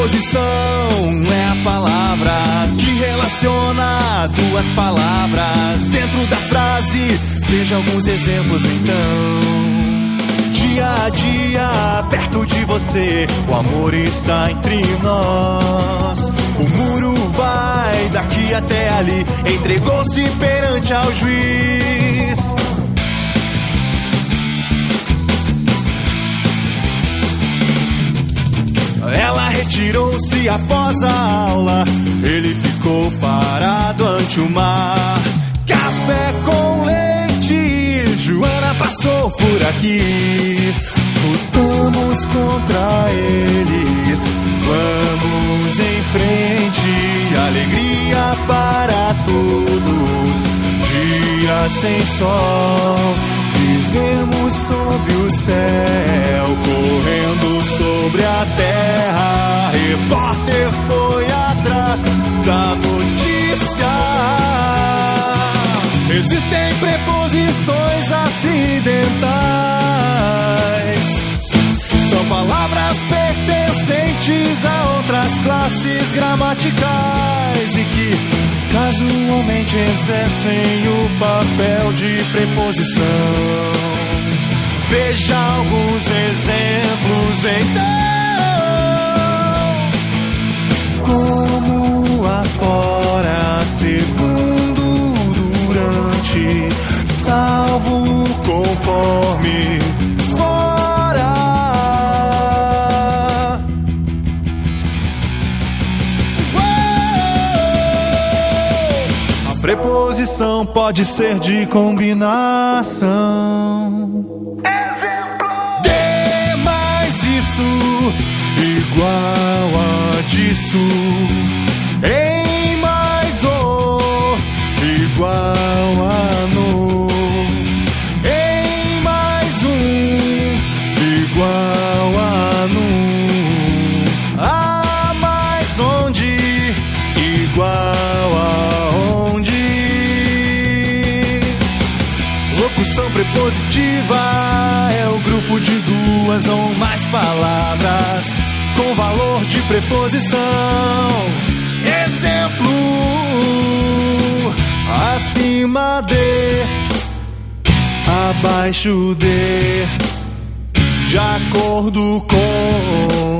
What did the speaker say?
Preposição é a palavra que relaciona duas palavras dentro da frase. Veja alguns exemplos então. Dia a dia, perto de você, o amor está entre nós. O muro vai daqui até ali, entregou-se perante ao juiz. Retirou-se após a aula. Ele ficou parado ante o mar. Café com leite. Joana passou por aqui. Lutamos contra eles. Vamos em frente. Alegria para todos. Dia sem sol. Vivemos sob o céu, gramaticais e que casualmente exercem o papel de preposição. Veja alguns exemplos então. Como afora, segundo, durante, salvo, conforme, preposição pode ser de combinação. De mais isso, igual a disso. Em mais o, igual Locução prepositiva é o grupo de duas ou mais palavras com valor de preposição. Exemplo: acima de, abaixo de, de acordo com.